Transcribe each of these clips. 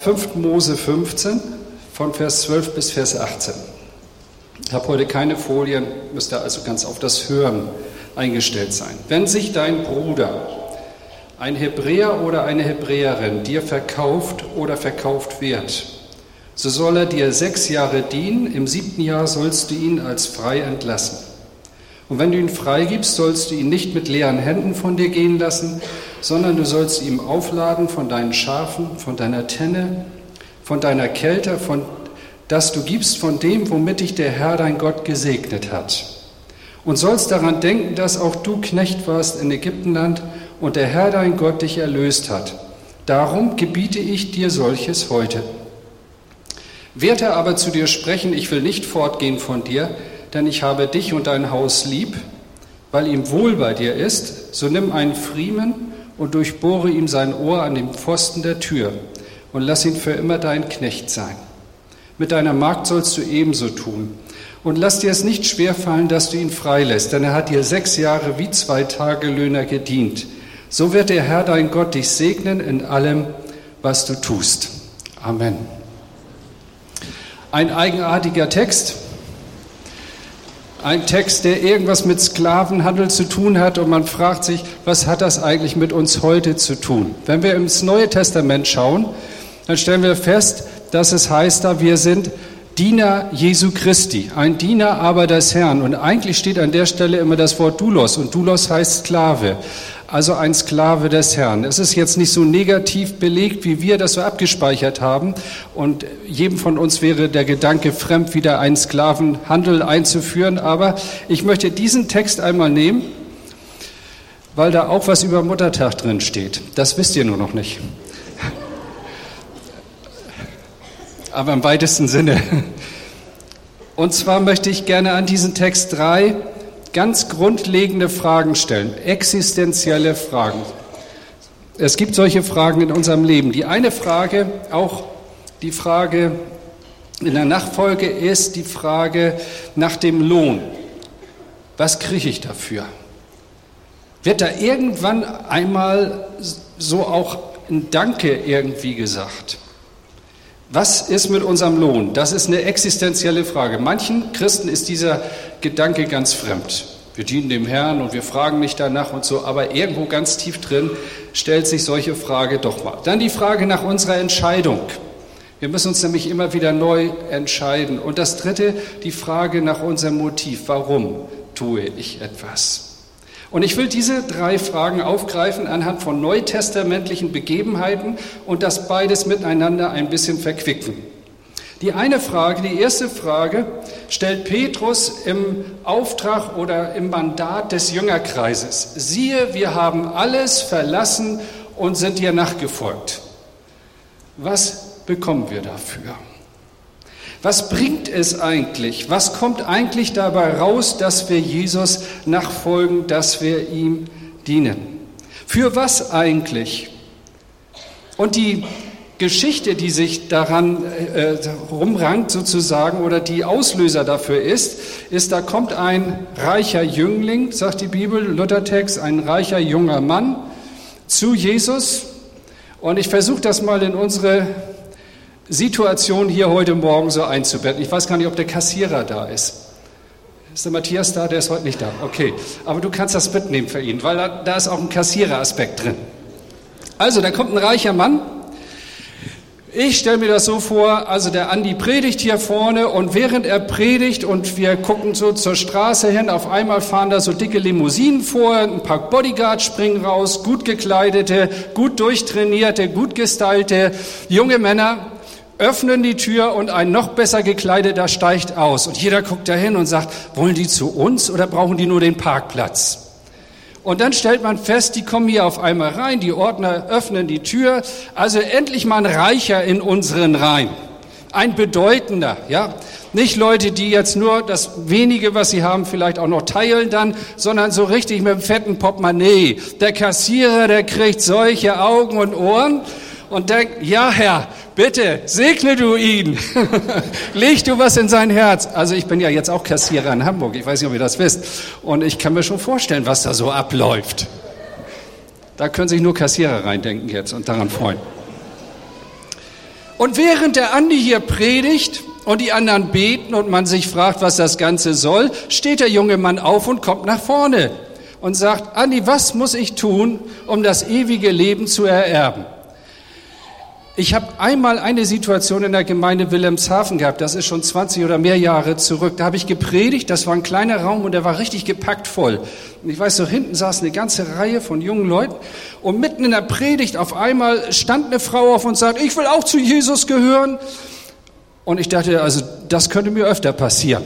5. Mose 15 von Vers 12 bis Vers 18. Ich habe heute keine Folien, müsste also ganz auf das Hören eingestellt sein. Wenn sich dein Bruder, ein Hebräer oder eine Hebräerin, dir verkauft oder verkauft wird, so soll er dir sechs Jahre dienen, im siebten Jahr sollst du ihn als frei entlassen. Und wenn du ihn freigibst, sollst du ihn nicht mit leeren Händen von dir gehen lassen, sondern du sollst ihm aufladen von deinen Schafen, von deiner Tenne, von deiner Kälte, von das du gibst von dem, womit dich der Herr dein Gott gesegnet hat. Und sollst daran denken, dass auch du Knecht warst in Ägyptenland und der Herr dein Gott dich erlöst hat. Darum gebiete ich dir solches heute. Wird er aber zu dir sprechen, ich will nicht fortgehen von dir, denn ich habe dich und dein Haus lieb, weil ihm wohl bei dir ist, so nimm einen Friemen und durchbohre ihm sein Ohr an dem Pfosten der Tür und lass ihn für immer dein Knecht sein. Mit deiner Magd sollst du ebenso tun. Und lass dir es nicht schwerfallen, dass du ihn freilässt, denn er hat dir sechs Jahre wie zwei Tagelöhner gedient. So wird der Herr dein Gott dich segnen in allem, was du tust. Amen. Ein eigenartiger Text. Ein Text, der irgendwas mit Sklavenhandel zu tun hat und man fragt sich, was hat das eigentlich mit uns heute zu tun? Wenn wir ins Neue Testament schauen, dann stellen wir fest, dass es heißt da, wir sind Diener Jesu Christi, ein Diener aber des Herrn. Und eigentlich steht an der Stelle immer das Wort Doulos und Doulos heißt Sklave, also ein Sklave des Herrn. Es ist jetzt nicht so negativ belegt, wie wir das so abgespeichert haben. Und jedem von uns wäre der Gedanke fremd, wieder einen Sklavenhandel einzuführen. Aber ich möchte diesen Text einmal nehmen, weil da auch was über Muttertag drin steht. Das wisst ihr nur noch nicht. aber im weitesten Sinne. Und zwar möchte ich gerne an diesen Text drei ganz grundlegende Fragen stellen, existenzielle Fragen. Es gibt solche Fragen in unserem Leben. Die eine Frage, auch die Frage in der Nachfolge, ist die Frage nach dem Lohn. Was kriege ich dafür? Wird da irgendwann einmal so auch ein Danke irgendwie gesagt? Was ist mit unserem Lohn? Das ist eine existenzielle Frage. Manchen Christen ist dieser Gedanke ganz fremd. Wir dienen dem Herrn und wir fragen nicht danach und so, aber irgendwo ganz tief drin stellt sich solche Frage doch mal. Dann die Frage nach unserer Entscheidung. Wir müssen uns nämlich immer wieder neu entscheiden. Und das Dritte, die Frage nach unserem Motiv. Warum tue ich etwas? Und ich will diese drei Fragen aufgreifen anhand von neutestamentlichen Begebenheiten und das beides miteinander ein bisschen verquicken. Die eine Frage, die erste Frage, stellt Petrus im Auftrag oder im Mandat des Jüngerkreises. Siehe, wir haben alles verlassen und sind dir nachgefolgt. Was bekommen wir dafür? Was bringt es eigentlich? Was kommt eigentlich dabei raus, dass wir Jesus nachfolgen, dass wir ihm dienen? Für was eigentlich? Und die Geschichte, die sich daran äh, rumrankt sozusagen oder die Auslöser dafür ist, ist, da kommt ein reicher Jüngling, sagt die Bibel, Luthertext, ein reicher junger Mann zu Jesus. Und ich versuche das mal in unsere Situation hier heute Morgen so einzubetten. Ich weiß gar nicht, ob der Kassierer da ist. Ist der Matthias da? Der ist heute nicht da. Okay. Aber du kannst das mitnehmen für ihn, weil da, da ist auch ein Kassiereraspekt drin. Also, da kommt ein reicher Mann. Ich stelle mir das so vor, also der Andi predigt hier vorne und während er predigt und wir gucken so zur Straße hin, auf einmal fahren da so dicke Limousinen vor, ein paar Bodyguards springen raus, gut gekleidete, gut durchtrainierte, gut gestylte junge Männer öffnen die Tür und ein noch besser gekleideter steigt aus. Und jeder guckt dahin und sagt, wollen die zu uns oder brauchen die nur den Parkplatz? Und dann stellt man fest, die kommen hier auf einmal rein, die Ordner öffnen die Tür. Also endlich mal ein Reicher in unseren Reihen. Ein bedeutender, ja. Nicht Leute, die jetzt nur das wenige, was sie haben, vielleicht auch noch teilen dann, sondern so richtig mit dem fetten Portemonnaie. Der Kassierer, der kriegt solche Augen und Ohren und denkt, ja Herr, bitte segne du ihn, leg du was in sein Herz. Also ich bin ja jetzt auch Kassierer in Hamburg, ich weiß nicht, ob ihr das wisst. Und ich kann mir schon vorstellen, was da so abläuft. Da können sich nur Kassierer reindenken jetzt und daran freuen. Und während der Andi hier predigt und die anderen beten und man sich fragt, was das Ganze soll, steht der junge Mann auf und kommt nach vorne und sagt, Andi, was muss ich tun, um das ewige Leben zu ererben? Ich habe einmal eine Situation in der Gemeinde Wilhelmshaven gehabt, das ist schon 20 oder mehr Jahre zurück. Da habe ich gepredigt, das war ein kleiner Raum und der war richtig gepackt voll. Und ich weiß, so hinten saß eine ganze Reihe von jungen Leuten und mitten in der Predigt auf einmal stand eine Frau auf und sagt, ich will auch zu Jesus gehören. Und ich dachte, also das könnte mir öfter passieren.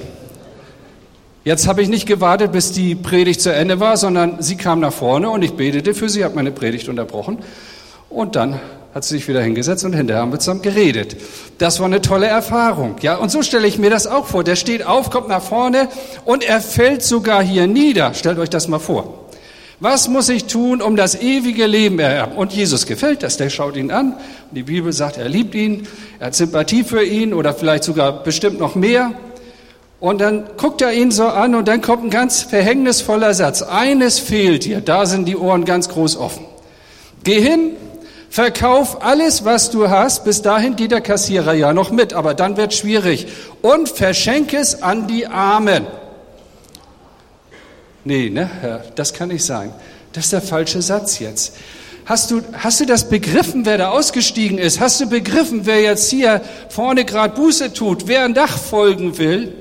Jetzt habe ich nicht gewartet, bis die Predigt zu Ende war, sondern sie kam nach vorne und ich betete für sie, habe meine Predigt unterbrochen und dann hat sie sich wieder hingesetzt und hinterher haben wir zusammen geredet. Das war eine tolle Erfahrung, ja. Und so stelle ich mir das auch vor. Der steht auf, kommt nach vorne und er fällt sogar hier nieder. Stellt euch das mal vor. Was muss ich tun, um das ewige Leben ererben? Und Jesus gefällt das. Der schaut ihn an. Die Bibel sagt, er liebt ihn, er hat Sympathie für ihn oder vielleicht sogar bestimmt noch mehr. Und dann guckt er ihn so an und dann kommt ein ganz verhängnisvoller Satz. Eines fehlt dir. Da sind die Ohren ganz groß offen. Geh hin, Verkauf alles, was du hast. Bis dahin geht der Kassierer ja noch mit, aber dann wird schwierig. Und verschenke es an die Armen. Nee, ne, das kann nicht sein. Das ist der falsche Satz jetzt. Hast du, hast du das begriffen, wer da ausgestiegen ist? Hast du begriffen, wer jetzt hier vorne gerade Buße tut, wer nachfolgen will?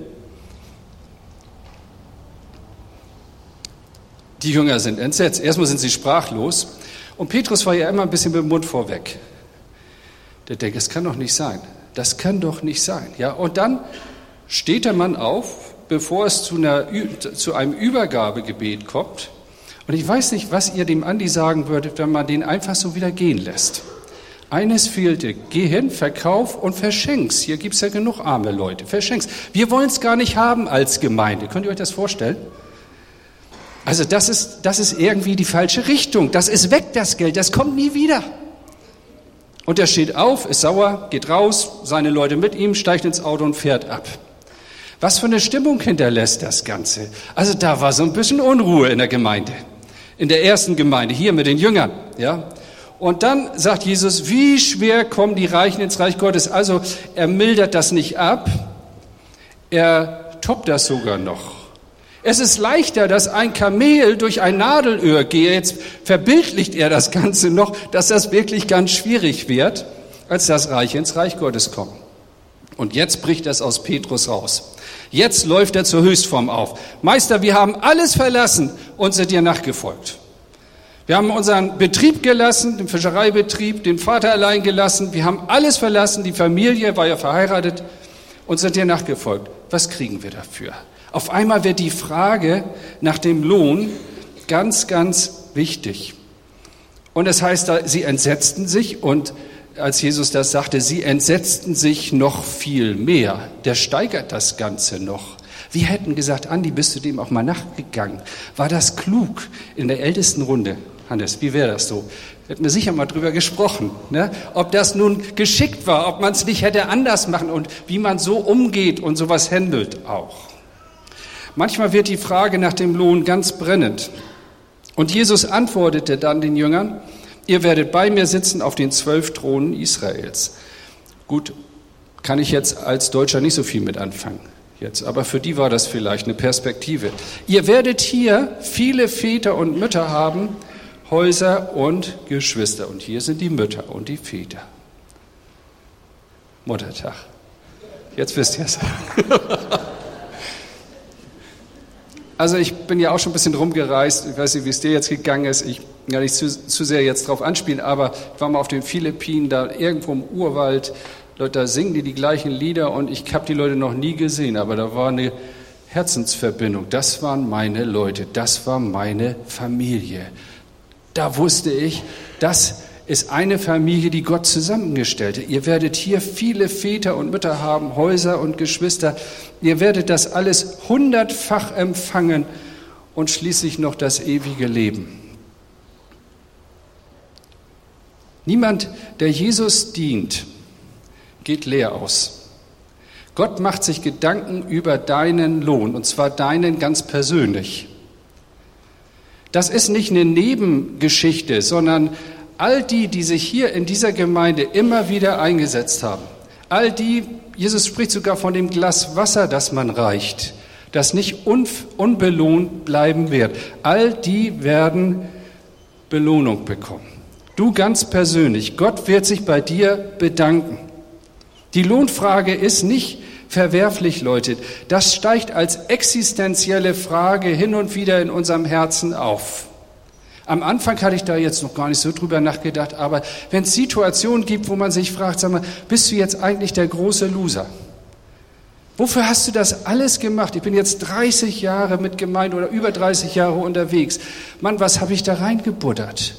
Die Jünger sind entsetzt. Erstmal sind sie sprachlos. Und Petrus war ja immer ein bisschen mit dem Mund vorweg. Der denkt, das kann doch nicht sein. Das kann doch nicht sein. Ja, und dann steht der Mann auf, bevor es zu, einer, zu einem Übergabegebet kommt. Und ich weiß nicht, was ihr dem Andi sagen würdet, wenn man den einfach so wieder gehen lässt. Eines fehlte, geh hin, verkauf und verschenk's. Hier gibt's ja genug arme Leute, verschenk's. Wir wollen es gar nicht haben als Gemeinde. Könnt ihr euch das vorstellen? Also das ist, das ist irgendwie die falsche Richtung. Das ist weg, das Geld, das kommt nie wieder. Und er steht auf, ist sauer, geht raus, seine Leute mit ihm, steigt ins Auto und fährt ab. Was für eine Stimmung hinterlässt das Ganze? Also da war so ein bisschen Unruhe in der Gemeinde, in der ersten Gemeinde, hier mit den Jüngern, ja. Und dann sagt Jesus, wie schwer kommen die Reichen ins Reich Gottes? Also er mildert das nicht ab, er toppt das sogar noch. Es ist leichter, dass ein Kamel durch ein Nadelöhr gehe. Jetzt verbildlicht er das Ganze noch, dass das wirklich ganz schwierig wird, als das Reich ins Reich Gottes kommt. Und jetzt bricht das aus Petrus raus. Jetzt läuft er zur Höchstform auf. Meister, wir haben alles verlassen und sind dir nachgefolgt. Wir haben unseren Betrieb gelassen, den Fischereibetrieb, den Vater allein gelassen. Wir haben alles verlassen, die Familie war ja verheiratet und sind dir nachgefolgt. Was kriegen wir dafür? Auf einmal wird die Frage nach dem Lohn ganz, ganz wichtig. Und es heißt, da, sie entsetzten sich und als Jesus das sagte, sie entsetzten sich noch viel mehr. Der steigert das Ganze noch. Wir hätten gesagt, Andi, bist du dem auch mal nachgegangen? War das klug in der ältesten Runde? Hannes, wie wäre das so? Hätten wir sicher mal drüber gesprochen, ne? ob das nun geschickt war, ob man es nicht hätte anders machen und wie man so umgeht und sowas handelt auch. Manchmal wird die Frage nach dem Lohn ganz brennend. Und Jesus antwortete dann den Jüngern, ihr werdet bei mir sitzen auf den zwölf Thronen Israels. Gut, kann ich jetzt als Deutscher nicht so viel mit anfangen jetzt, aber für die war das vielleicht eine Perspektive. Ihr werdet hier viele Väter und Mütter haben, Häuser und Geschwister. Und hier sind die Mütter und die Väter. Muttertag. Jetzt wisst ihr es. Also ich bin ja auch schon ein bisschen rumgereist. Ich weiß nicht, wie es dir jetzt gegangen ist. Ich will nicht zu, zu sehr jetzt drauf anspielen, aber ich war mal auf den Philippinen, da irgendwo im Urwald. Leute, da singen die die gleichen Lieder und ich habe die Leute noch nie gesehen, aber da war eine Herzensverbindung. Das waren meine Leute, das war meine Familie. Da wusste ich, das ist eine Familie, die Gott zusammengestellt hat. Ihr werdet hier viele Väter und Mütter haben, Häuser und Geschwister. Ihr werdet das alles hundertfach empfangen und schließlich noch das ewige Leben. Niemand, der Jesus dient, geht leer aus. Gott macht sich Gedanken über deinen Lohn, und zwar deinen ganz persönlich. Das ist nicht eine Nebengeschichte, sondern all die, die sich hier in dieser Gemeinde immer wieder eingesetzt haben, all die, Jesus spricht sogar von dem Glas Wasser, das man reicht, das nicht unbelohnt bleiben wird, all die werden Belohnung bekommen. Du ganz persönlich, Gott wird sich bei dir bedanken. Die Lohnfrage ist nicht verwerflich, Leute. Das steigt als existenzielle Frage hin und wieder in unserem Herzen auf. Am Anfang hatte ich da jetzt noch gar nicht so drüber nachgedacht, aber wenn es Situationen gibt, wo man sich fragt, sag mal, bist du jetzt eigentlich der große Loser? Wofür hast du das alles gemacht? Ich bin jetzt 30 Jahre mit Gemeinde oder über 30 Jahre unterwegs. Mann, was habe ich da reingebuddert?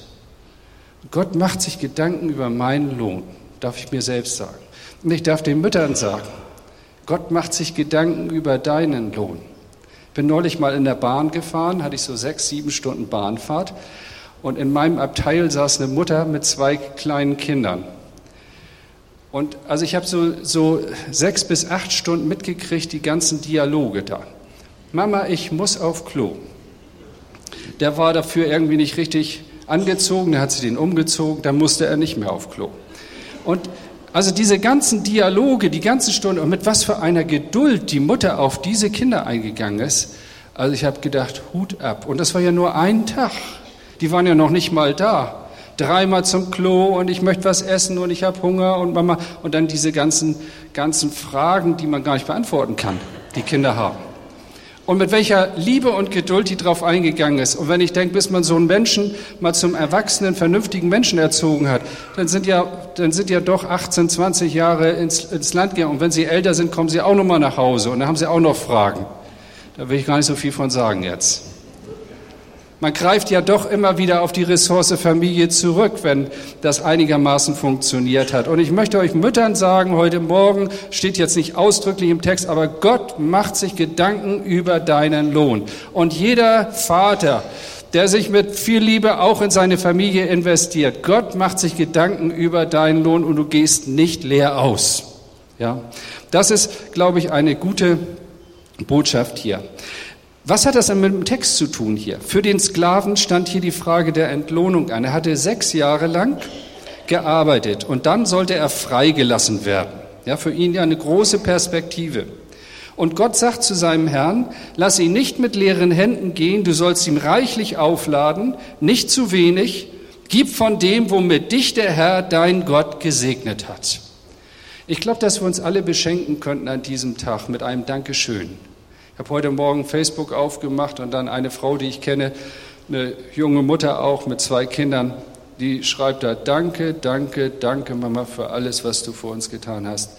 Gott macht sich Gedanken über meinen Lohn, darf ich mir selbst sagen. Und ich darf den Müttern sagen, Gott macht sich Gedanken über deinen Lohn. Bin neulich mal in der Bahn gefahren, hatte ich so sechs, sieben Stunden Bahnfahrt. Und in meinem Abteil saß eine Mutter mit zwei kleinen Kindern. Und also ich habe so, so sechs bis acht Stunden mitgekriegt, die ganzen Dialoge da. Mama, ich muss auf Klo. Der war dafür irgendwie nicht richtig angezogen, der hat sie den umgezogen, dann musste er nicht mehr auf Klo. Und also diese ganzen Dialoge, die ganze Stunde und mit was für einer Geduld die Mutter auf diese Kinder eingegangen ist. Also ich habe gedacht, Hut ab. Und das war ja nur ein Tag. Die waren ja noch nicht mal da. Dreimal zum Klo und ich möchte was essen und ich habe Hunger und Mama. Und dann diese ganzen, ganzen Fragen, die man gar nicht beantworten kann, die Kinder haben und mit welcher Liebe und Geduld die darauf eingegangen ist. Und wenn ich denke, bis man so einen Menschen mal zum erwachsenen, vernünftigen Menschen erzogen hat, dann sind ja, dann sind ja doch 18, 20 Jahre ins, ins Land gegangen. Und wenn sie älter sind, kommen sie auch noch mal nach Hause und dann haben sie auch noch Fragen. Da will ich gar nicht so viel von sagen jetzt. Man greift ja doch immer wieder auf die Ressource Familie zurück, wenn das einigermaßen funktioniert hat. Und ich möchte euch Müttern sagen, heute Morgen steht jetzt nicht ausdrücklich im Text, aber Gott macht sich Gedanken über deinen Lohn. Und jeder Vater, der sich mit viel Liebe auch in seine Familie investiert, Gott macht sich Gedanken über deinen Lohn und du gehst nicht leer aus. Ja, das ist, glaube ich, eine gute Botschaft hier. Was hat das denn mit dem Text zu tun hier? Für den Sklaven stand hier die Frage der Entlohnung an. Er hatte sechs Jahre lang gearbeitet und dann sollte er freigelassen werden. Ja, für ihn ja eine große Perspektive. Und Gott sagt zu seinem Herrn, lass ihn nicht mit leeren Händen gehen, du sollst ihm reichlich aufladen, nicht zu wenig, gib von dem, womit dich der Herr, dein Gott, gesegnet hat. Ich glaube, dass wir uns alle beschenken könnten an diesem Tag mit einem Dankeschön. Ich habe heute Morgen Facebook aufgemacht und dann eine Frau, die ich kenne, eine junge Mutter auch mit zwei Kindern, die schreibt da, danke, danke, danke Mama für alles, was du für uns getan hast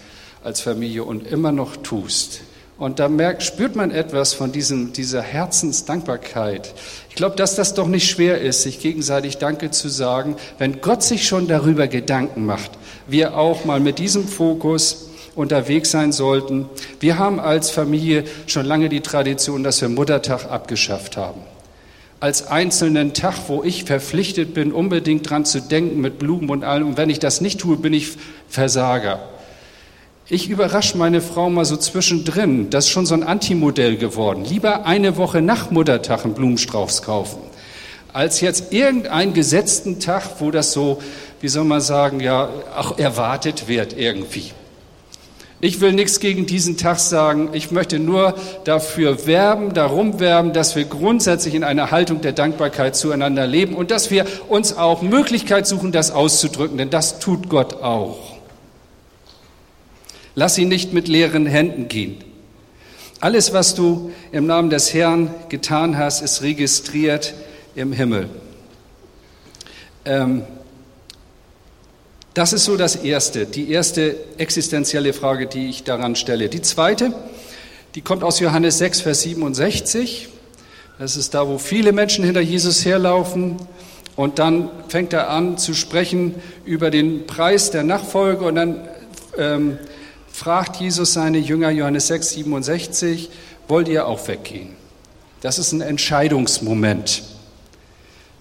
als Familie und immer noch tust. Und da merkt, spürt man etwas von diesem, dieser Herzensdankbarkeit. Ich glaube, dass das doch nicht schwer ist, sich gegenseitig Danke zu sagen, wenn Gott sich schon darüber Gedanken macht. Wir auch mal mit diesem Fokus unterwegs sein sollten. Wir haben als Familie schon lange die Tradition, dass wir Muttertag abgeschafft haben. Als einzelnen Tag, wo ich verpflichtet bin, unbedingt dran zu denken mit Blumen und allem. Und wenn ich das nicht tue, bin ich Versager. Ich überrasche meine Frau mal so zwischendrin. Das ist schon so ein Antimodell geworden. Lieber eine Woche nach Muttertag einen Blumenstrauß kaufen, als jetzt irgendeinen gesetzten Tag, wo das so, wie soll man sagen, ja, auch erwartet wird irgendwie. Ich will nichts gegen diesen Tag sagen. Ich möchte nur dafür werben, darum werben, dass wir grundsätzlich in einer Haltung der Dankbarkeit zueinander leben und dass wir uns auch Möglichkeit suchen, das auszudrücken, denn das tut Gott auch. Lass ihn nicht mit leeren Händen gehen. Alles, was du im Namen des Herrn getan hast, ist registriert im Himmel. Ähm, das ist so das Erste, die erste existenzielle Frage, die ich daran stelle. Die zweite, die kommt aus Johannes 6, Vers 67. Das ist da, wo viele Menschen hinter Jesus herlaufen. Und dann fängt er an zu sprechen über den Preis der Nachfolge. Und dann ähm, fragt Jesus seine Jünger, Johannes 6, 67, wollt ihr auch weggehen? Das ist ein Entscheidungsmoment.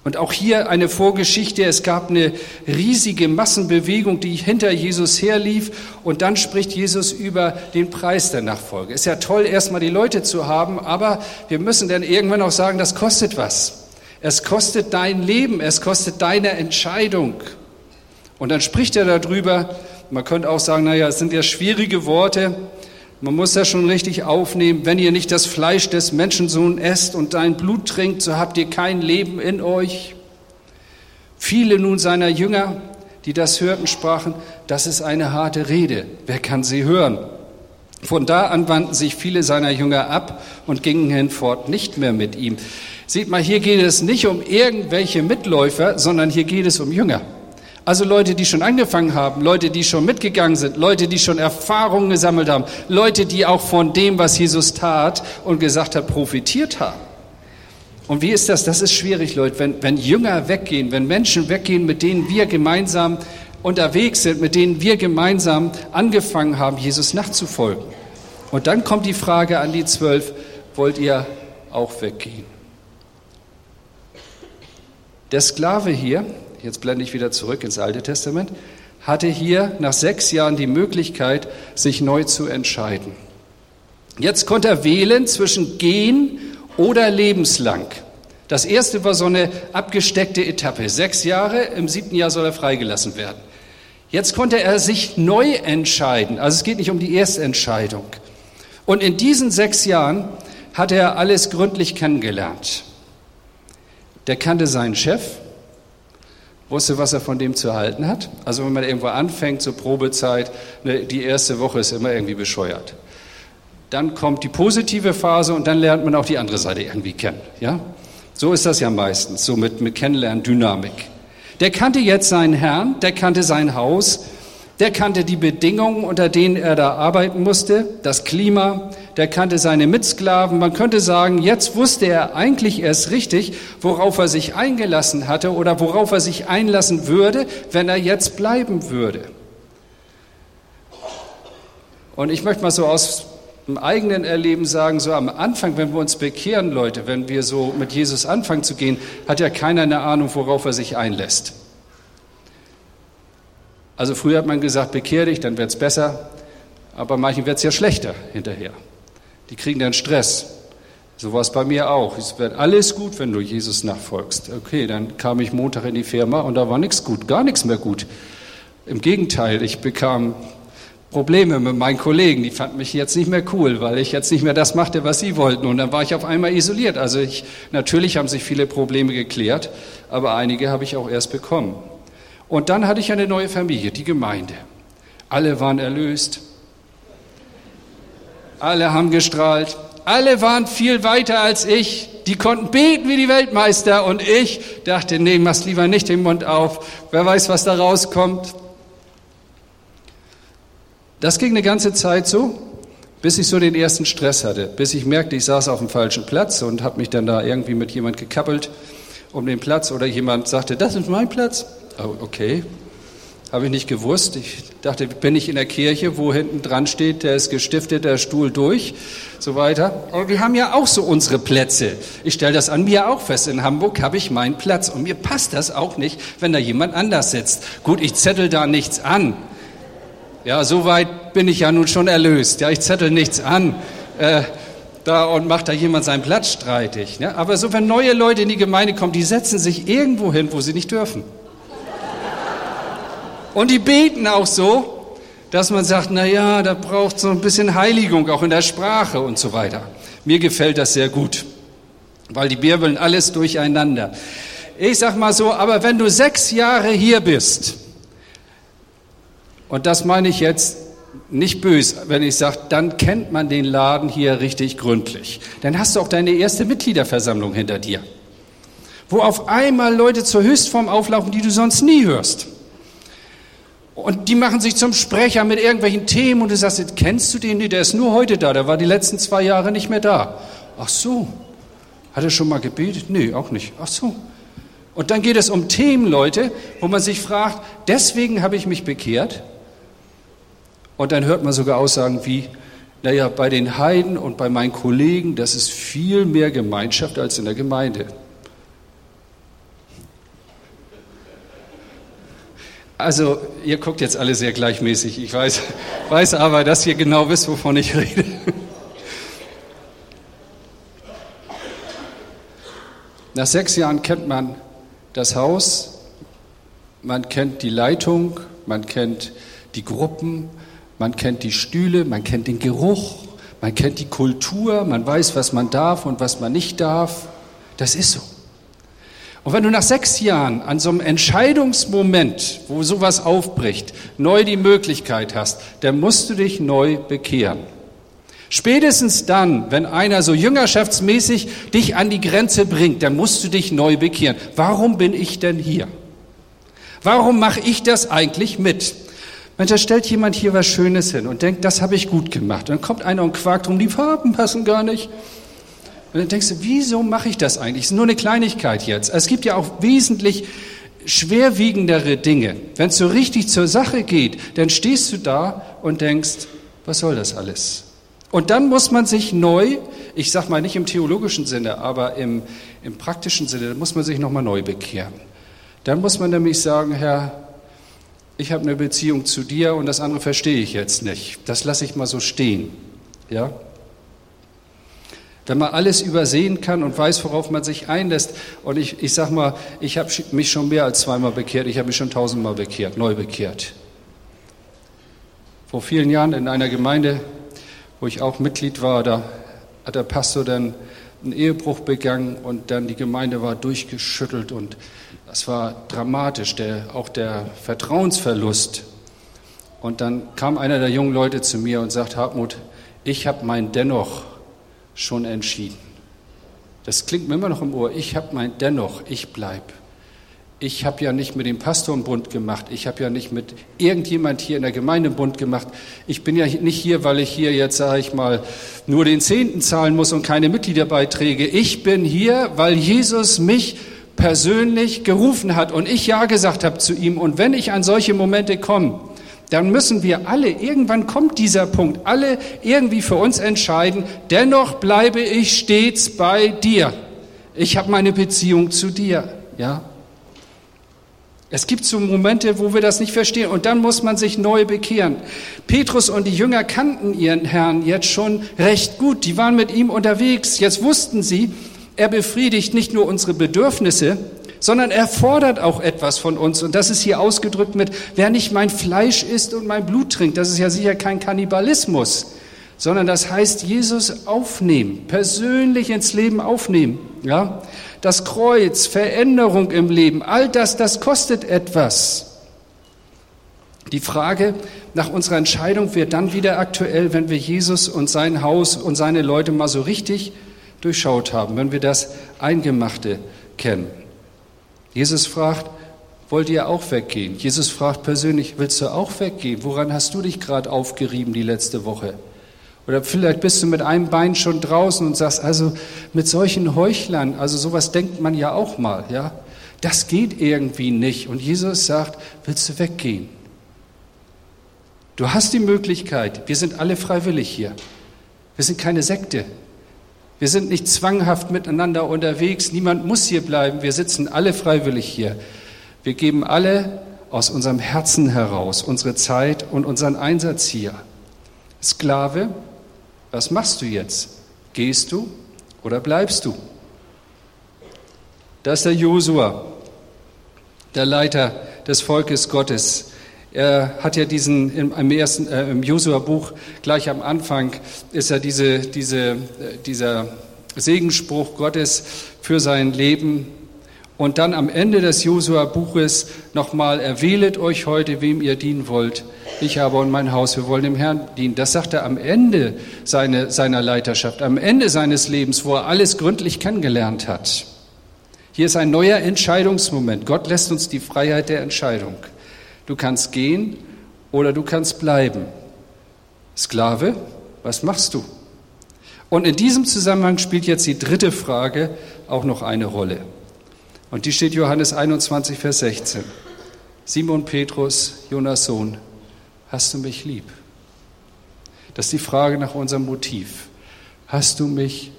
Und auch hier eine Vorgeschichte. Es gab eine riesige Massenbewegung, die hinter Jesus herlief. Und dann spricht Jesus über den Preis der Nachfolge. Ist ja toll, erstmal die Leute zu haben, aber wir müssen dann irgendwann auch sagen, das kostet was. Es kostet dein Leben, es kostet deine Entscheidung. Und dann spricht er darüber, man könnte auch sagen, naja, es sind ja schwierige Worte, man muss das schon richtig aufnehmen. Wenn ihr nicht das Fleisch des Menschensohn esst und dein Blut trinkt, so habt ihr kein Leben in euch. Viele nun seiner Jünger, die das hörten, sprachen, das ist eine harte Rede. Wer kann sie hören? Von da an wandten sich viele seiner Jünger ab und gingen hinfort nicht mehr mit ihm. Sieht mal, hier geht es nicht um irgendwelche Mitläufer, sondern hier geht es um Jünger. Also Leute, die schon angefangen haben, Leute, die schon mitgegangen sind, Leute, die schon Erfahrungen gesammelt haben, Leute, die auch von dem, was Jesus tat und gesagt hat, profitiert haben. Und wie ist das? Das ist schwierig, Leute, wenn, wenn Jünger weggehen, wenn Menschen weggehen, mit denen wir gemeinsam unterwegs sind, mit denen wir gemeinsam angefangen haben, Jesus nachzufolgen. Und dann kommt die Frage an die Zwölf, wollt ihr auch weggehen? Der Sklave hier, jetzt blende ich wieder zurück ins Alte Testament, hatte hier nach sechs Jahren die Möglichkeit, sich neu zu entscheiden. Jetzt konnte er wählen zwischen gehen oder lebenslang. Das erste war so eine abgesteckte Etappe. Sechs Jahre, im siebten Jahr soll er freigelassen werden. Jetzt konnte er sich neu entscheiden. Also es geht nicht um die Erstentscheidung. Und in diesen sechs Jahren hat er alles gründlich kennengelernt. Der kannte seinen Chef, wusste, was er von dem zu halten hat. Also wenn man irgendwo anfängt zur Probezeit, ne, die erste Woche ist immer irgendwie bescheuert. Dann kommt die positive Phase und dann lernt man auch die andere Seite irgendwie kennen. Ja? So ist das ja meistens, so mit, mit Kennenlernen, Dynamik. Der kannte jetzt seinen Herrn, der kannte sein Haus, der kannte die Bedingungen, unter denen er da arbeiten musste, das Klima, der kannte seine Mitsklaven. Man könnte sagen, jetzt wusste er eigentlich erst richtig, worauf er sich eingelassen hatte oder worauf er sich einlassen würde, wenn er jetzt bleiben würde. Und ich möchte mal so aus dem eigenen Erleben sagen, so am Anfang, wenn wir uns bekehren, Leute, wenn wir so mit Jesus anfangen zu gehen, hat ja keiner eine Ahnung, worauf er sich einlässt. Also früher hat man gesagt, bekehr dich, dann wird es besser, aber manchen wird es ja schlechter hinterher. Die kriegen dann Stress. So war es bei mir auch. Es wird alles gut, wenn du Jesus nachfolgst. Okay, dann kam ich Montag in die Firma und da war nichts gut, gar nichts mehr gut. Im Gegenteil, ich bekam Probleme mit meinen Kollegen. Die fanden mich jetzt nicht mehr cool, weil ich jetzt nicht mehr das machte, was sie wollten. Und dann war ich auf einmal isoliert. Also ich, natürlich haben sich viele Probleme geklärt, aber einige habe ich auch erst bekommen. Und dann hatte ich eine neue Familie, die Gemeinde. Alle waren erlöst. Alle haben gestrahlt. Alle waren viel weiter als ich. Die konnten beten wie die Weltmeister. Und ich dachte, nee, mach's lieber nicht den Mund auf. Wer weiß, was da rauskommt. Das ging eine ganze Zeit so, bis ich so den ersten Stress hatte. Bis ich merkte, ich saß auf dem falschen Platz und habe mich dann da irgendwie mit jemand gekappelt um den Platz. Oder jemand sagte, das ist mein Platz. Oh, okay, habe ich nicht gewusst. Ich dachte, bin ich in der Kirche, wo hinten dran steht, der ist gestiftet, der Stuhl durch, so weiter. Aber wir haben ja auch so unsere Plätze. Ich stelle das an mir auch fest. In Hamburg habe ich meinen Platz und mir passt das auch nicht, wenn da jemand anders sitzt. Gut, ich zettel da nichts an. Ja, so weit bin ich ja nun schon erlöst. Ja, ich zettel nichts an. Äh, da und macht da jemand seinen Platz streitig. Ne? Aber so, wenn neue Leute in die Gemeinde kommen, die setzen sich irgendwo hin, wo sie nicht dürfen. Und die beten auch so, dass man sagt, na ja, da braucht so ein bisschen Heiligung auch in der Sprache und so weiter. Mir gefällt das sehr gut, weil die wirbeln alles durcheinander. Ich sag mal so, aber wenn du sechs Jahre hier bist, und das meine ich jetzt nicht böse, wenn ich sage, dann kennt man den Laden hier richtig gründlich. Dann hast du auch deine erste Mitgliederversammlung hinter dir, wo auf einmal Leute zur Höchstform auflaufen, die du sonst nie hörst. Und die machen sich zum Sprecher mit irgendwelchen Themen und du sagst, kennst du den? Nee, der ist nur heute da, der war die letzten zwei Jahre nicht mehr da. Ach so, hat er schon mal gebetet? Nee, auch nicht. Ach so. Und dann geht es um Themen, Leute, wo man sich fragt, deswegen habe ich mich bekehrt. Und dann hört man sogar Aussagen wie, naja, bei den Heiden und bei meinen Kollegen, das ist viel mehr Gemeinschaft als in der Gemeinde. Also, ihr guckt jetzt alle sehr gleichmäßig. Ich weiß, weiß aber, dass ihr genau wisst, wovon ich rede. Nach sechs Jahren kennt man das Haus, man kennt die Leitung, man kennt die Gruppen, man kennt die Stühle, man kennt den Geruch, man kennt die Kultur, man weiß, was man darf und was man nicht darf. Das ist so. Und wenn du nach sechs Jahren an so einem Entscheidungsmoment, wo sowas aufbricht, neu die Möglichkeit hast, dann musst du dich neu bekehren. Spätestens dann, wenn einer so jüngerschaftsmäßig dich an die Grenze bringt, dann musst du dich neu bekehren. Warum bin ich denn hier? Warum mache ich das eigentlich mit? Mensch, da stellt jemand hier was Schönes hin und denkt, das habe ich gut gemacht. Und dann kommt einer und quakt drum, die Farben passen gar nicht. Und dann denkst du, wieso mache ich das eigentlich? Das ist nur eine Kleinigkeit jetzt. Es gibt ja auch wesentlich schwerwiegendere Dinge. Wenn es so richtig zur Sache geht, dann stehst du da und denkst, was soll das alles? Und dann muss man sich neu, ich sage mal nicht im theologischen Sinne, aber im, im praktischen Sinne, muss man sich nochmal neu bekehren. Dann muss man nämlich sagen, Herr, ich habe eine Beziehung zu dir und das andere verstehe ich jetzt nicht. Das lasse ich mal so stehen. Ja? Wenn man alles übersehen kann und weiß, worauf man sich einlässt. Und ich, ich sag mal, ich habe mich schon mehr als zweimal bekehrt. Ich habe mich schon tausendmal bekehrt, neu bekehrt. Vor vielen Jahren in einer Gemeinde, wo ich auch Mitglied war, da hat der Pastor dann einen Ehebruch begangen und dann die Gemeinde war durchgeschüttelt und das war dramatisch, der, auch der Vertrauensverlust. Und dann kam einer der jungen Leute zu mir und sagt, Hartmut, ich habe mein Dennoch schon entschieden. Das klingt mir immer noch im Ohr. Ich habe mein Dennoch, ich bleib. Ich habe ja nicht mit dem Pastor einen Bund gemacht. Ich habe ja nicht mit irgendjemand hier in der Gemeinde einen Bund gemacht. Ich bin ja nicht hier, weil ich hier jetzt, sage ich mal, nur den Zehnten zahlen muss und keine Mitgliederbeiträge. Ich bin hier, weil Jesus mich persönlich gerufen hat und ich Ja gesagt habe zu ihm. Und wenn ich an solche Momente komme, dann müssen wir alle, irgendwann kommt dieser Punkt, alle irgendwie für uns entscheiden, dennoch bleibe ich stets bei dir. Ich habe meine Beziehung zu dir, ja. Es gibt so Momente, wo wir das nicht verstehen und dann muss man sich neu bekehren. Petrus und die Jünger kannten ihren Herrn jetzt schon recht gut. Die waren mit ihm unterwegs. Jetzt wussten sie, er befriedigt nicht nur unsere Bedürfnisse, sondern er fordert auch etwas von uns. Und das ist hier ausgedrückt mit, wer nicht mein Fleisch isst und mein Blut trinkt, das ist ja sicher kein Kannibalismus, sondern das heißt Jesus aufnehmen, persönlich ins Leben aufnehmen. Ja? Das Kreuz, Veränderung im Leben, all das, das kostet etwas. Die Frage nach unserer Entscheidung wird dann wieder aktuell, wenn wir Jesus und sein Haus und seine Leute mal so richtig durchschaut haben, wenn wir das Eingemachte kennen. Jesus fragt, wollt ihr auch weggehen? Jesus fragt persönlich, willst du auch weggehen? Woran hast du dich gerade aufgerieben die letzte Woche? Oder vielleicht bist du mit einem Bein schon draußen und sagst, also mit solchen Heuchlern, also sowas denkt man ja auch mal, ja? Das geht irgendwie nicht. Und Jesus sagt, willst du weggehen? Du hast die Möglichkeit, wir sind alle freiwillig hier. Wir sind keine Sekte. Wir sind nicht zwanghaft miteinander unterwegs. Niemand muss hier bleiben. Wir sitzen alle freiwillig hier. Wir geben alle aus unserem Herzen heraus unsere Zeit und unseren Einsatz hier. Sklave, was machst du jetzt? Gehst du oder bleibst du? Das ist der Josua, der Leiter des Volkes Gottes. Er hat ja diesen im, ersten äh, im Josua-Buch gleich am Anfang ist ja diese, diese, äh, dieser Segensspruch Gottes für sein Leben. Und dann am Ende des Josua-Buches nochmal, erwählet euch heute, wem ihr dienen wollt. Ich habe und mein Haus, wir wollen dem Herrn dienen. Das sagt er am Ende seine, seiner Leiterschaft, am Ende seines Lebens, wo er alles gründlich kennengelernt hat. Hier ist ein neuer Entscheidungsmoment. Gott lässt uns die Freiheit der Entscheidung. Du kannst gehen oder du kannst bleiben. Sklave, was machst du? Und in diesem Zusammenhang spielt jetzt die dritte Frage auch noch eine Rolle. Und die steht Johannes 21, Vers 16. Simon Petrus, Jonas Sohn, hast du mich lieb? Das ist die Frage nach unserem Motiv. Hast du mich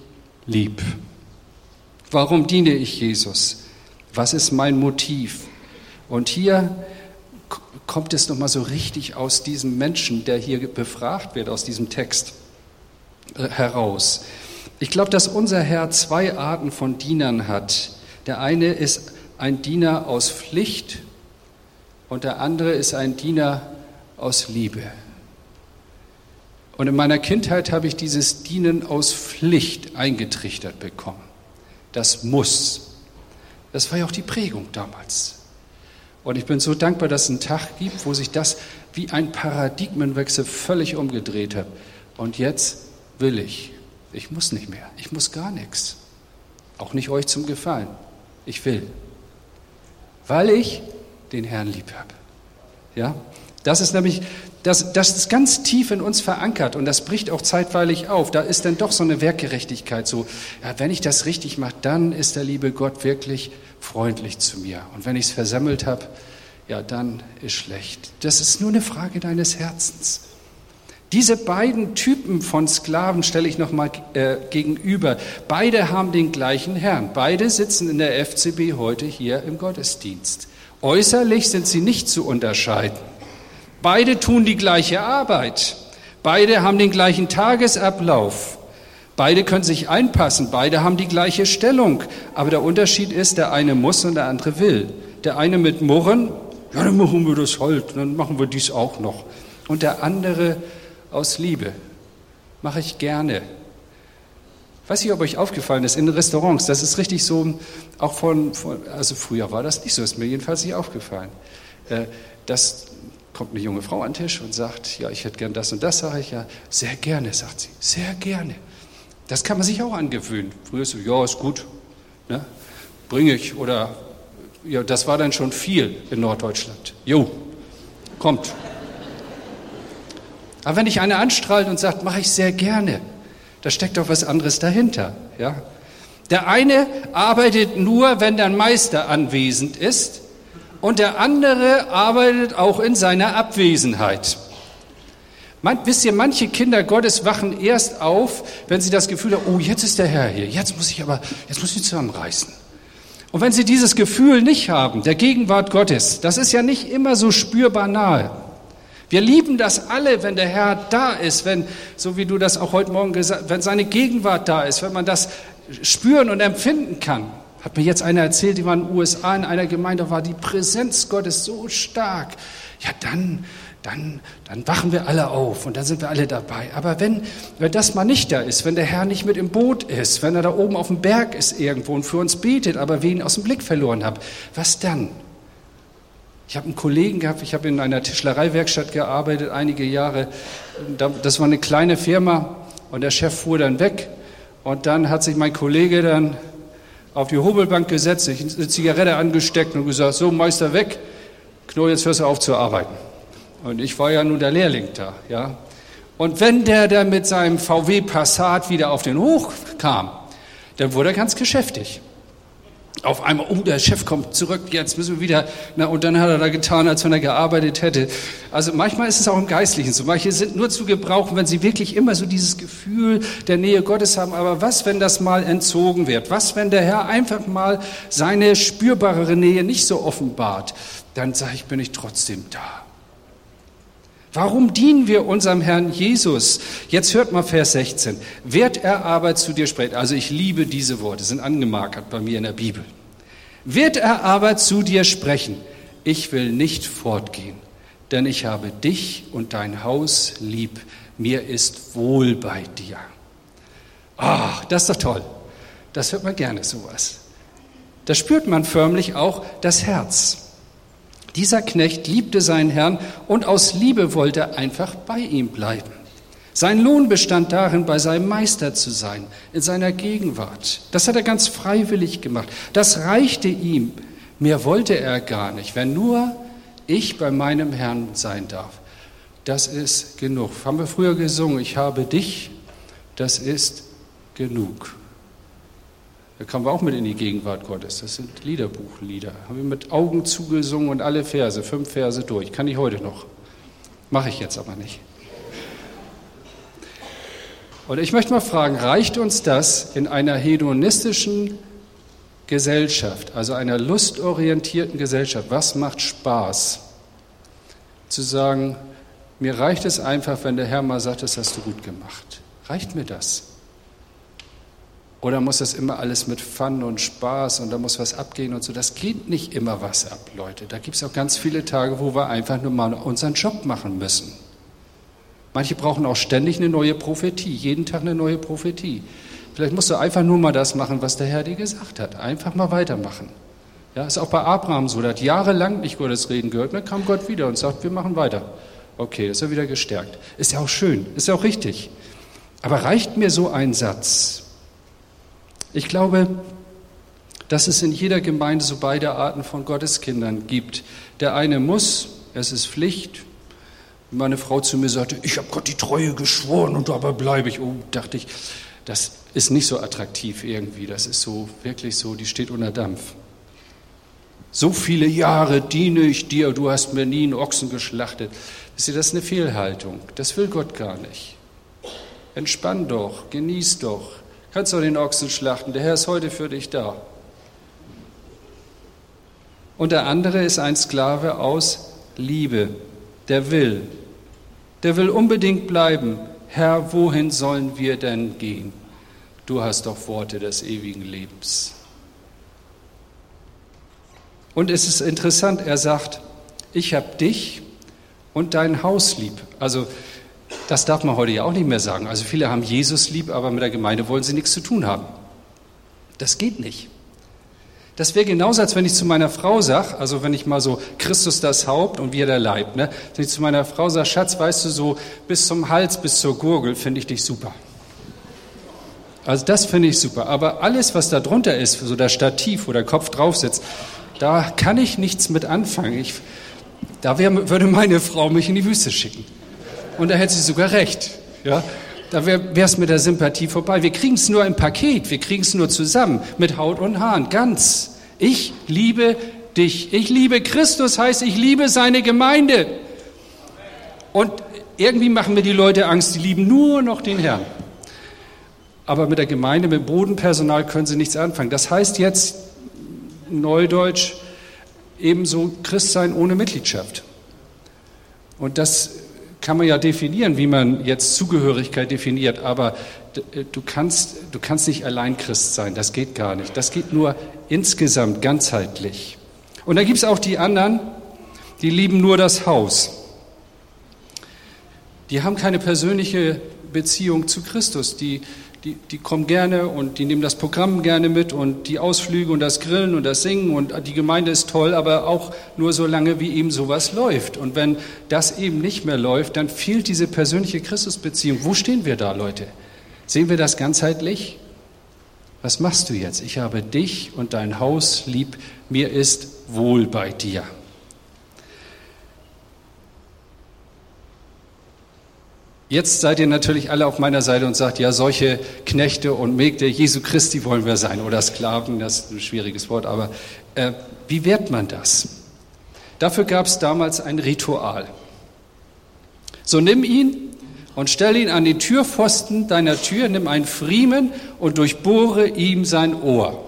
lieb? Warum diene ich Jesus? Was ist mein Motiv? Und hier kommt es nochmal so richtig aus diesem Menschen, der hier befragt wird, aus diesem Text äh, heraus. Ich glaube, dass unser Herr zwei Arten von Dienern hat, Der eine ist ein Diener aus Pflicht und der andere ist ein Diener aus Liebe. Und in meiner Kindheit habe ich dieses Dienen aus Pflicht eingetrichtert bekommen. Das muss. Das war ja auch die Prägung damals. Und ich bin so dankbar, dass es einen Tag gibt, wo sich das wie ein Paradigmenwechsel völlig umgedreht hat. Und jetzt will ich. Ich muss nicht mehr. Ich muss gar nichts. Auch nicht euch zum Gefallen. Ich will. Weil ich den Herrn lieb habe. Ja? Das ist nämlich, das, das ist ganz tief in uns verankert und das bricht auch zeitweilig auf. Da ist dann doch so eine Werkgerechtigkeit so, ja, wenn ich das richtig mache, dann ist der liebe Gott wirklich freundlich zu mir. Und wenn ich es versammelt habe, ja, dann ist schlecht. Das ist nur eine Frage deines Herzens. Diese beiden Typen von Sklaven stelle ich nochmal äh, gegenüber. Beide haben den gleichen Herrn. Beide sitzen in der FCB heute hier im Gottesdienst. Äußerlich sind sie nicht zu unterscheiden. Beide tun die gleiche Arbeit. Beide haben den gleichen Tagesablauf. Beide können sich einpassen. Beide haben die gleiche Stellung. Aber der Unterschied ist, der eine muss und der andere will. Der eine mit Murren, ja, dann machen wir das halt, dann machen wir dies auch noch. Und der andere aus Liebe. Mache ich gerne. Weiß nicht, ob euch aufgefallen ist, in Restaurants, das ist richtig so, auch von, von also früher war das nicht so, ist mir jedenfalls nicht aufgefallen. Äh, das kommt eine junge Frau an den Tisch und sagt, ja, ich hätte gern das und das, sage ich ja, sehr gerne, sagt sie, sehr gerne. Das kann man sich auch angewöhnen. Früher so, ja, ist gut, ne? bringe ich oder ja, das war dann schon viel in Norddeutschland. Jo, kommt. Aber wenn dich einer anstrahlt und sagt, mache ich sehr gerne, da steckt doch was anderes dahinter. Ja? Der eine arbeitet nur, wenn der Meister anwesend ist, und der andere arbeitet auch in seiner Abwesenheit. Man, wisst ihr, manche Kinder Gottes wachen erst auf, wenn sie das Gefühl haben, oh, jetzt ist der Herr hier, jetzt muss ich aber, jetzt muss ich zusammenreißen. Und wenn sie dieses Gefühl nicht haben, der Gegenwart Gottes, das ist ja nicht immer so spürbar nahe. Wir lieben das alle, wenn der Herr da ist, wenn, so wie du das auch heute Morgen gesagt hast, wenn seine Gegenwart da ist, wenn man das spüren und empfinden kann. Hat mir jetzt einer erzählt, die war in den USA in einer Gemeinde, war die Präsenz Gottes so stark. Ja, dann, dann, dann wachen wir alle auf und dann sind wir alle dabei. Aber wenn, wenn das mal nicht da ist, wenn der Herr nicht mit im Boot ist, wenn er da oben auf dem Berg ist irgendwo und für uns betet, aber ihn aus dem Blick verloren haben, was dann? Ich habe einen Kollegen gehabt, ich habe in einer Tischlereiwerkstatt gearbeitet, einige Jahre. Das war eine kleine Firma und der Chef fuhr dann weg. Und dann hat sich mein Kollege dann auf die Hobelbank gesetzt, sich eine Zigarette angesteckt und gesagt, so Meister weg, Knoll, jetzt hörst du auf zu arbeiten. Und ich war ja nun der Lehrling da, ja. Und wenn der dann mit seinem VW Passat wieder auf den Hoch kam, dann wurde er ganz geschäftig auf einmal, oh, der Chef kommt zurück, jetzt müssen wir wieder, na, und dann hat er da getan, als wenn er gearbeitet hätte. Also manchmal ist es auch im Geistlichen so. Manche sind nur zu gebrauchen, wenn sie wirklich immer so dieses Gefühl der Nähe Gottes haben. Aber was, wenn das mal entzogen wird? Was, wenn der Herr einfach mal seine spürbarere Nähe nicht so offenbart? Dann sage ich, bin ich trotzdem da. Warum dienen wir unserem Herrn Jesus? Jetzt hört mal Vers 16. Wird er aber zu dir sprechen? Also ich liebe diese Worte, sind angemarkert bei mir in der Bibel. Wird er aber zu dir sprechen? Ich will nicht fortgehen, denn ich habe dich und dein Haus lieb. Mir ist wohl bei dir. Ach, das ist doch toll. Das hört man gerne, sowas. Da spürt man förmlich auch das Herz. Dieser Knecht liebte seinen Herrn und aus Liebe wollte er einfach bei ihm bleiben. Sein Lohn bestand darin, bei seinem Meister zu sein, in seiner Gegenwart. Das hat er ganz freiwillig gemacht. Das reichte ihm. Mehr wollte er gar nicht. Wenn nur ich bei meinem Herrn sein darf, das ist genug. Haben wir früher gesungen, ich habe dich, das ist genug. Da kommen wir auch mit in die Gegenwart Gottes. Das sind Liederbuchlieder. Haben wir mit Augen zugesungen und alle Verse, fünf Verse durch. Kann ich heute noch. Mache ich jetzt aber nicht. Und ich möchte mal fragen, reicht uns das in einer hedonistischen Gesellschaft, also einer lustorientierten Gesellschaft, was macht Spaß? Zu sagen, mir reicht es einfach, wenn der Herr mal sagt, das hast du gut gemacht. Reicht mir das? Oder muss das immer alles mit Fun und Spaß und da muss was abgehen und so? Das geht nicht immer was ab, Leute. Da gibt es auch ganz viele Tage, wo wir einfach nur mal unseren Job machen müssen. Manche brauchen auch ständig eine neue Prophetie, jeden Tag eine neue Prophetie. Vielleicht musst du einfach nur mal das machen, was der Herr dir gesagt hat. Einfach mal weitermachen. Ja, ist auch bei Abraham so. Der hat jahrelang nicht Gottes Reden gehört. Dann kam Gott wieder und sagt, wir machen weiter. Okay, ist er wieder gestärkt. Ist ja auch schön, ist ja auch richtig. Aber reicht mir so ein Satz? Ich glaube, dass es in jeder Gemeinde so beide Arten von Gotteskindern gibt. Der eine muss, es ist Pflicht. Meine Frau zu mir sagte, ich habe Gott die Treue geschworen und dabei bleibe ich, oh, dachte ich, das ist nicht so attraktiv irgendwie. Das ist so wirklich so, die steht unter Dampf. So viele Jahre diene ich dir, du hast mir nie einen Ochsen geschlachtet. Wisst das ist eine Fehlhaltung. Das will Gott gar nicht. Entspann doch, genieß doch. Kannst du den Ochsen schlachten, der Herr ist heute für dich da. Und der andere ist ein Sklave aus Liebe, der will. Der will unbedingt bleiben. Herr, wohin sollen wir denn gehen? Du hast doch Worte des ewigen Lebens. Und es ist interessant, er sagt, ich habe dich und dein Haus lieb. Also das darf man heute ja auch nicht mehr sagen. Also viele haben Jesus lieb, aber mit der Gemeinde wollen sie nichts zu tun haben. Das geht nicht. Das wäre genauso, als wenn ich zu meiner Frau sage, also wenn ich mal so Christus das Haupt und wir der Leib, ne? wenn ich zu meiner Frau sage, Schatz, weißt du, so bis zum Hals, bis zur Gurgel finde ich dich super. Also das finde ich super. Aber alles, was da drunter ist, so das Stativ, wo der Kopf drauf sitzt, da kann ich nichts mit anfangen. Ich, da wär, würde meine Frau mich in die Wüste schicken. Und da hätte sie sogar recht. Ja? Da wäre es mit der Sympathie vorbei. Wir kriegen es nur im Paket, wir kriegen es nur zusammen, mit Haut und Haaren, ganz. Ich liebe dich. Ich liebe Christus, heißt, ich liebe seine Gemeinde. Und irgendwie machen mir die Leute Angst, die lieben nur noch den Herrn. Aber mit der Gemeinde, mit Bodenpersonal können sie nichts anfangen. Das heißt jetzt, Neudeutsch, ebenso Christsein ohne Mitgliedschaft. Und das kann man ja definieren, wie man jetzt Zugehörigkeit definiert, aber äh, du kannst, du kannst nicht allein Christ sein, das geht gar nicht. Das geht nur insgesamt, ganzheitlich. Und dann gibt es auch die anderen, die lieben nur das Haus. Die haben keine persönliche Beziehung zu Christus, die die, die kommen gerne und die nehmen das Programm gerne mit und die Ausflüge und das Grillen und das Singen und die Gemeinde ist toll, aber auch nur so lange, wie eben sowas läuft. Und wenn das eben nicht mehr läuft, dann fehlt diese persönliche Christusbeziehung. Wo stehen wir da, Leute? Sehen wir das ganzheitlich? Was machst du jetzt? Ich habe dich und dein Haus lieb, mir ist wohl bei dir. Jetzt seid ihr natürlich alle auf meiner Seite und sagt, ja, solche Knechte und Mägde Jesu Christi wollen wir sein oder Sklaven, das ist ein schwieriges Wort, aber äh, wie wehrt man das? Dafür gab es damals ein Ritual. So nimm ihn und stell ihn an die Türpfosten deiner Tür, nimm einen Friemen und durchbohre ihm sein Ohr.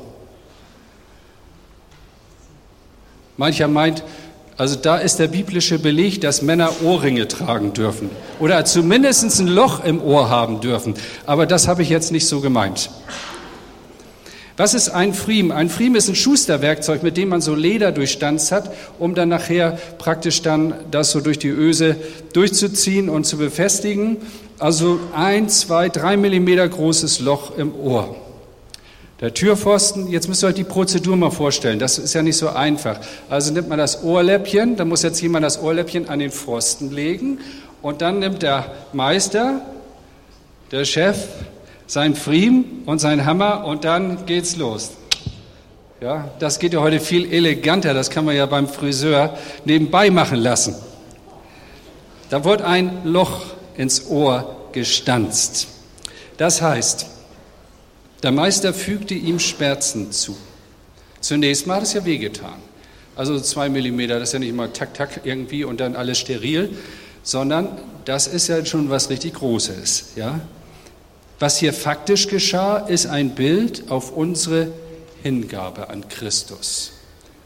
Mancher meint, also da ist der biblische Beleg, dass Männer Ohrringe tragen dürfen oder zumindest ein Loch im Ohr haben dürfen. Aber das habe ich jetzt nicht so gemeint. Was ist ein Friem? Ein Friem ist ein Schusterwerkzeug, mit dem man so Leder durchstanzt hat, um dann nachher praktisch dann das so durch die Öse durchzuziehen und zu befestigen. Also ein, zwei, drei Millimeter großes Loch im Ohr. Der Türpfosten, jetzt müsst ihr euch die Prozedur mal vorstellen, das ist ja nicht so einfach. Also nimmt man das Ohrläppchen, da muss jetzt jemand das Ohrläppchen an den Pfosten legen und dann nimmt der Meister, der Chef, sein Friem und sein Hammer und dann geht's los. Ja, das geht ja heute viel eleganter, das kann man ja beim Friseur nebenbei machen lassen. Da wird ein Loch ins Ohr gestanzt. Das heißt, der Meister fügte ihm Schmerzen zu. Zunächst mal hat es ja wehgetan. Also zwei Millimeter, das ist ja nicht mal tak, tak irgendwie und dann alles steril, sondern das ist ja schon was richtig Großes. Ja? Was hier faktisch geschah, ist ein Bild auf unsere Hingabe an Christus.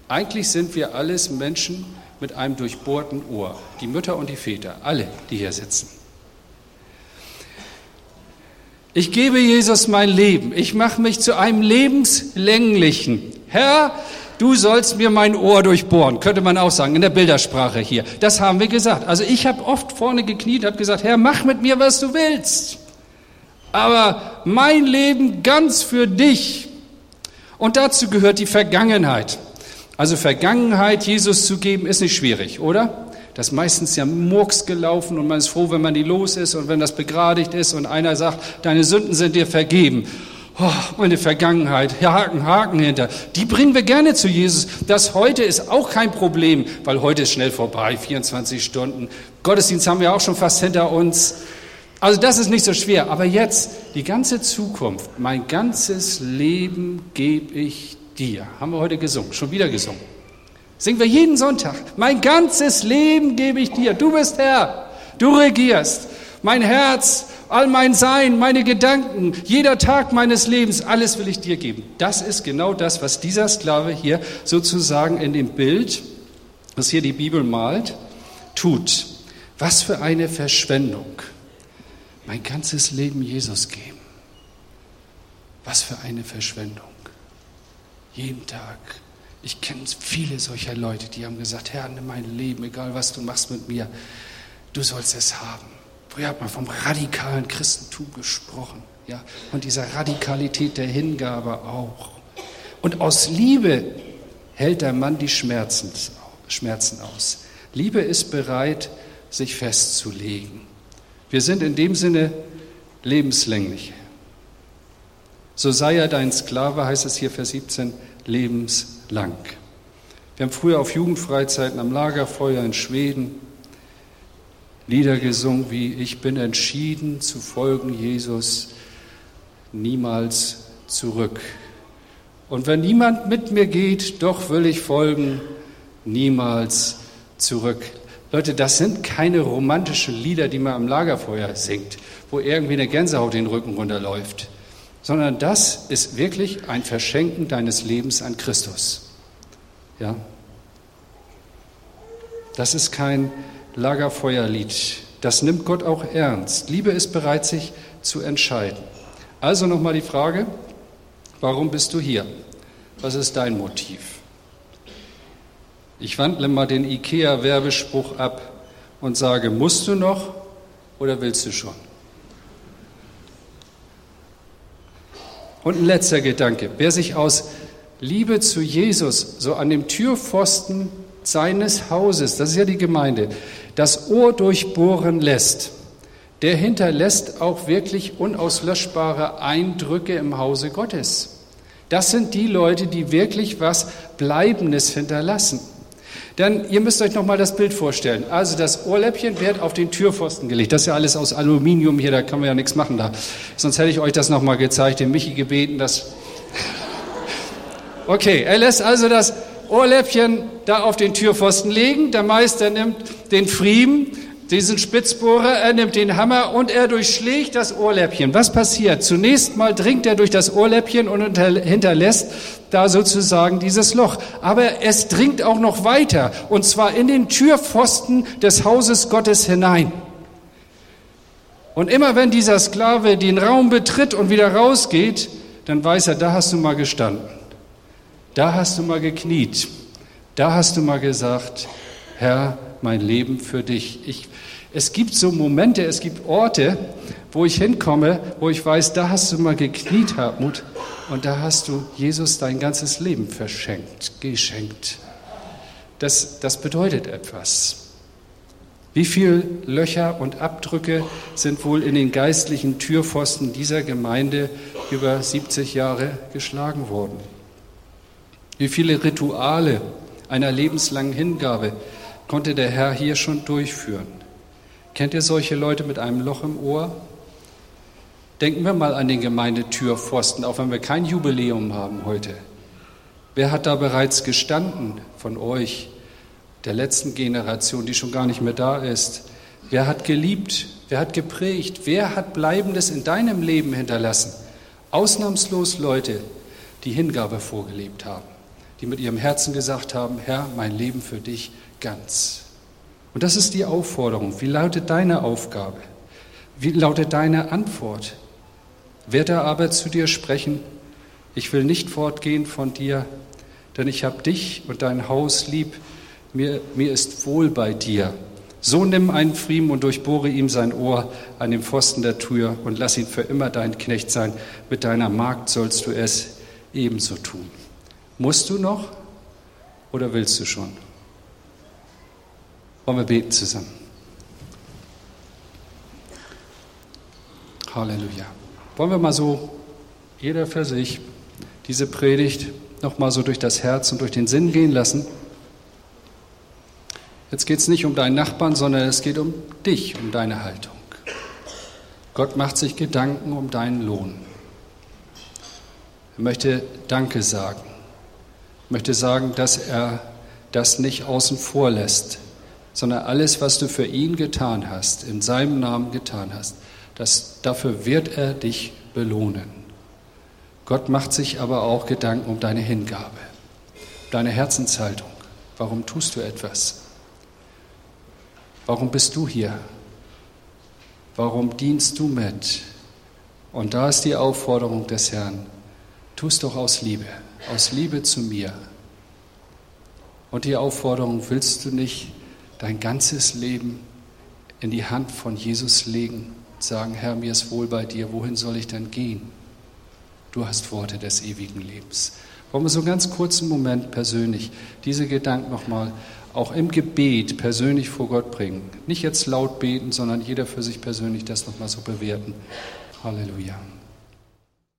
Eigentlich sind wir alles Menschen mit einem durchbohrten Ohr, die Mütter und die Väter, alle, die hier sitzen. Ich gebe Jesus mein Leben. Ich mache mich zu einem lebenslänglichen. Herr, du sollst mir mein Ohr durchbohren, könnte man auch sagen, in der Bildersprache hier. Das haben wir gesagt. Also ich habe oft vorne gekniet, habe gesagt, Herr, mach mit mir, was du willst. Aber mein Leben ganz für dich. Und dazu gehört die Vergangenheit. Also Vergangenheit Jesus zu geben, ist nicht schwierig, oder? Das ist meistens ja Murks gelaufen und man ist froh, wenn man die los ist und wenn das begradigt ist und einer sagt, deine Sünden sind dir vergeben. Oh, meine Vergangenheit, Haken, Haken hinter. Die bringen wir gerne zu Jesus. Das heute ist auch kein Problem, weil heute ist schnell vorbei, 24 Stunden. Gottesdienst haben wir auch schon fast hinter uns. Also das ist nicht so schwer. Aber jetzt, die ganze Zukunft, mein ganzes Leben gebe ich dir. Haben wir heute gesungen, schon wieder gesungen. Singen wir jeden Sonntag. Mein ganzes Leben gebe ich dir. Du bist Herr. Du regierst. Mein Herz, all mein Sein, meine Gedanken, jeder Tag meines Lebens, alles will ich dir geben. Das ist genau das, was dieser Sklave hier sozusagen in dem Bild, das hier die Bibel malt, tut. Was für eine Verschwendung. Mein ganzes Leben Jesus geben. Was für eine Verschwendung. Jeden Tag. Ich kenne viele solcher Leute, die haben gesagt, Herr, nimm mein Leben, egal was du machst mit mir, du sollst es haben. Früher hat man vom radikalen Christentum gesprochen, ja, und dieser Radikalität der Hingabe auch. Und aus Liebe hält der Mann die Schmerzen, aus. Liebe ist bereit, sich festzulegen. Wir sind in dem Sinne lebenslänglich. So sei er dein Sklave, heißt es hier Vers 17, lebenslang. Wir haben früher auf Jugendfreizeiten am Lagerfeuer in Schweden Lieder gesungen wie Ich bin entschieden zu folgen Jesus niemals zurück. Und wenn niemand mit mir geht, doch will ich folgen niemals zurück. Leute, das sind keine romantischen Lieder, die man am Lagerfeuer singt, wo irgendwie eine Gänsehaut den Rücken runterläuft sondern das ist wirklich ein Verschenken deines Lebens an Christus. Ja? Das ist kein Lagerfeuerlied. Das nimmt Gott auch ernst. Liebe ist bereit, sich zu entscheiden. Also nochmal die Frage, warum bist du hier? Was ist dein Motiv? Ich wandle mal den IKEA-Werbespruch ab und sage, musst du noch oder willst du schon? Und ein letzter Gedanke. Wer sich aus Liebe zu Jesus so an dem Türpfosten seines Hauses, das ist ja die Gemeinde, das Ohr durchbohren lässt, der hinterlässt auch wirklich unauslöschbare Eindrücke im Hause Gottes. Das sind die Leute, die wirklich was Bleibendes hinterlassen. Dann, ihr müsst euch noch mal das Bild vorstellen. Also das Ohrläppchen wird auf den Türpfosten gelegt. Das ist ja alles aus Aluminium hier, da kann man ja nichts machen da. Sonst hätte ich euch das noch mal gezeigt, den Michi gebeten, dass... Okay, er lässt also das Ohrläppchen da auf den Türpfosten legen. Der Meister nimmt den Friemen, diesen Spitzbohrer, er nimmt den Hammer und er durchschlägt das Ohrläppchen. Was passiert? Zunächst mal dringt er durch das Ohrläppchen und hinterlässt da sozusagen dieses Loch. Aber es dringt auch noch weiter, und zwar in den Türpfosten des Hauses Gottes hinein. Und immer wenn dieser Sklave den Raum betritt und wieder rausgeht, dann weiß er, da hast du mal gestanden. Da hast du mal gekniet. Da hast du mal gesagt, Herr, mein Leben für dich. Ich, es gibt so Momente, es gibt Orte, wo ich hinkomme, wo ich weiß, da hast du mal gekniet, Hartmut, und da hast du Jesus dein ganzes Leben verschenkt, geschenkt. Das, das bedeutet etwas. Wie viele Löcher und Abdrücke sind wohl in den geistlichen Türpfosten dieser Gemeinde über 70 Jahre geschlagen worden? Wie viele Rituale einer lebenslangen Hingabe konnte der Herr hier schon durchführen. Kennt ihr solche Leute mit einem Loch im Ohr? Denken wir mal an den Gemeindetürpfosten, auch wenn wir kein Jubiläum haben heute. Wer hat da bereits gestanden von euch, der letzten Generation, die schon gar nicht mehr da ist? Wer hat geliebt? Wer hat geprägt? Wer hat Bleibendes in deinem Leben hinterlassen? Ausnahmslos Leute, die Hingabe vorgelebt haben, die mit ihrem Herzen gesagt haben, Herr, mein Leben für dich ganz. Und das ist die Aufforderung. Wie lautet deine Aufgabe? Wie lautet deine Antwort? Wird er aber zu dir sprechen, ich will nicht fortgehen von dir, denn ich habe dich und dein Haus lieb, mir, mir ist wohl bei dir. So nimm einen Friemen und durchbohre ihm sein Ohr an dem Pfosten der Tür und lass ihn für immer dein Knecht sein. Mit deiner Magd sollst du es ebenso tun. Musst du noch oder willst du schon? Wollen wir beten zusammen? Halleluja. Wollen wir mal so, jeder für sich, diese Predigt nochmal so durch das Herz und durch den Sinn gehen lassen? Jetzt geht es nicht um deinen Nachbarn, sondern es geht um dich, um deine Haltung. Gott macht sich Gedanken um deinen Lohn. Er möchte Danke sagen. Er möchte sagen, dass er das nicht außen vor lässt, sondern alles, was du für ihn getan hast, in seinem Namen getan hast, das, dafür wird er dich belohnen. Gott macht sich aber auch Gedanken um deine Hingabe, deine Herzenshaltung. Warum tust du etwas? Warum bist du hier? Warum dienst du mit? Und da ist die Aufforderung des Herrn, tu es doch aus Liebe, aus Liebe zu mir. Und die Aufforderung, willst du nicht dein ganzes Leben in die Hand von Jesus legen und sagen, Herr, mir ist wohl bei dir, wohin soll ich denn gehen? Du hast Worte des ewigen Lebens. Wollen wir so einen ganz kurzen Moment persönlich diese Gedanken nochmal auch im Gebet persönlich vor Gott bringen. Nicht jetzt laut beten, sondern jeder für sich persönlich das nochmal so bewerten. Halleluja.